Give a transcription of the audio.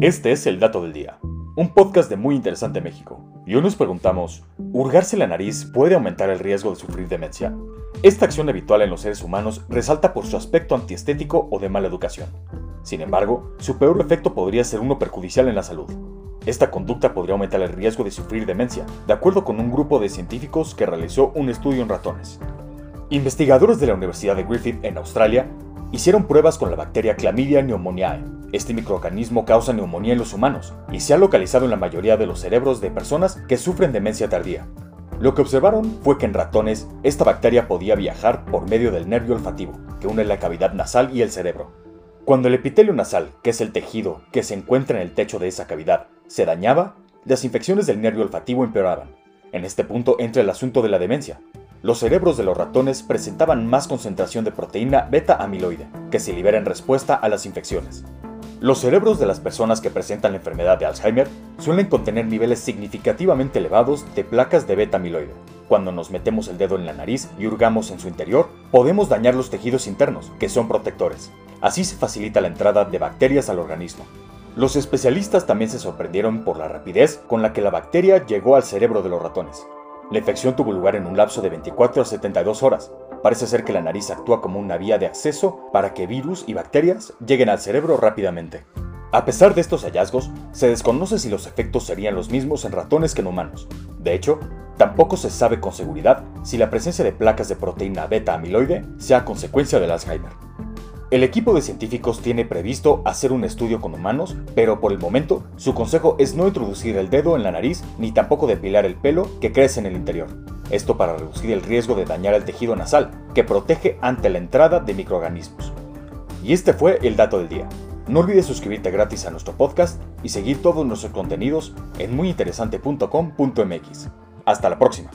Este es el dato del día, un podcast de Muy Interesante México. Y hoy nos preguntamos, ¿hurgarse la nariz puede aumentar el riesgo de sufrir demencia? Esta acción habitual en los seres humanos resalta por su aspecto antiestético o de mala educación. Sin embargo, su peor efecto podría ser uno perjudicial en la salud. Esta conducta podría aumentar el riesgo de sufrir demencia, de acuerdo con un grupo de científicos que realizó un estudio en ratones. Investigadores de la Universidad de Griffith en Australia hicieron pruebas con la bacteria Chlamydia pneumoniae. Este microorganismo causa neumonía en los humanos y se ha localizado en la mayoría de los cerebros de personas que sufren demencia tardía. Lo que observaron fue que en ratones esta bacteria podía viajar por medio del nervio olfativo, que une la cavidad nasal y el cerebro. Cuando el epitelio nasal, que es el tejido que se encuentra en el techo de esa cavidad, se dañaba, las infecciones del nervio olfativo empeoraban. En este punto entra el asunto de la demencia, los cerebros de los ratones presentaban más concentración de proteína beta-amiloide, que se libera en respuesta a las infecciones. Los cerebros de las personas que presentan la enfermedad de Alzheimer suelen contener niveles significativamente elevados de placas de beta-amiloide. Cuando nos metemos el dedo en la nariz y hurgamos en su interior, podemos dañar los tejidos internos, que son protectores. Así se facilita la entrada de bacterias al organismo. Los especialistas también se sorprendieron por la rapidez con la que la bacteria llegó al cerebro de los ratones. La infección tuvo lugar en un lapso de 24 a 72 horas. Parece ser que la nariz actúa como una vía de acceso para que virus y bacterias lleguen al cerebro rápidamente. A pesar de estos hallazgos, se desconoce si los efectos serían los mismos en ratones que en humanos. De hecho, tampoco se sabe con seguridad si la presencia de placas de proteína beta-amiloide sea consecuencia del Alzheimer. El equipo de científicos tiene previsto hacer un estudio con humanos, pero por el momento su consejo es no introducir el dedo en la nariz ni tampoco depilar el pelo que crece en el interior. Esto para reducir el riesgo de dañar el tejido nasal, que protege ante la entrada de microorganismos. Y este fue el dato del día. No olvides suscribirte gratis a nuestro podcast y seguir todos nuestros contenidos en muyinteresante.com.mx. Hasta la próxima.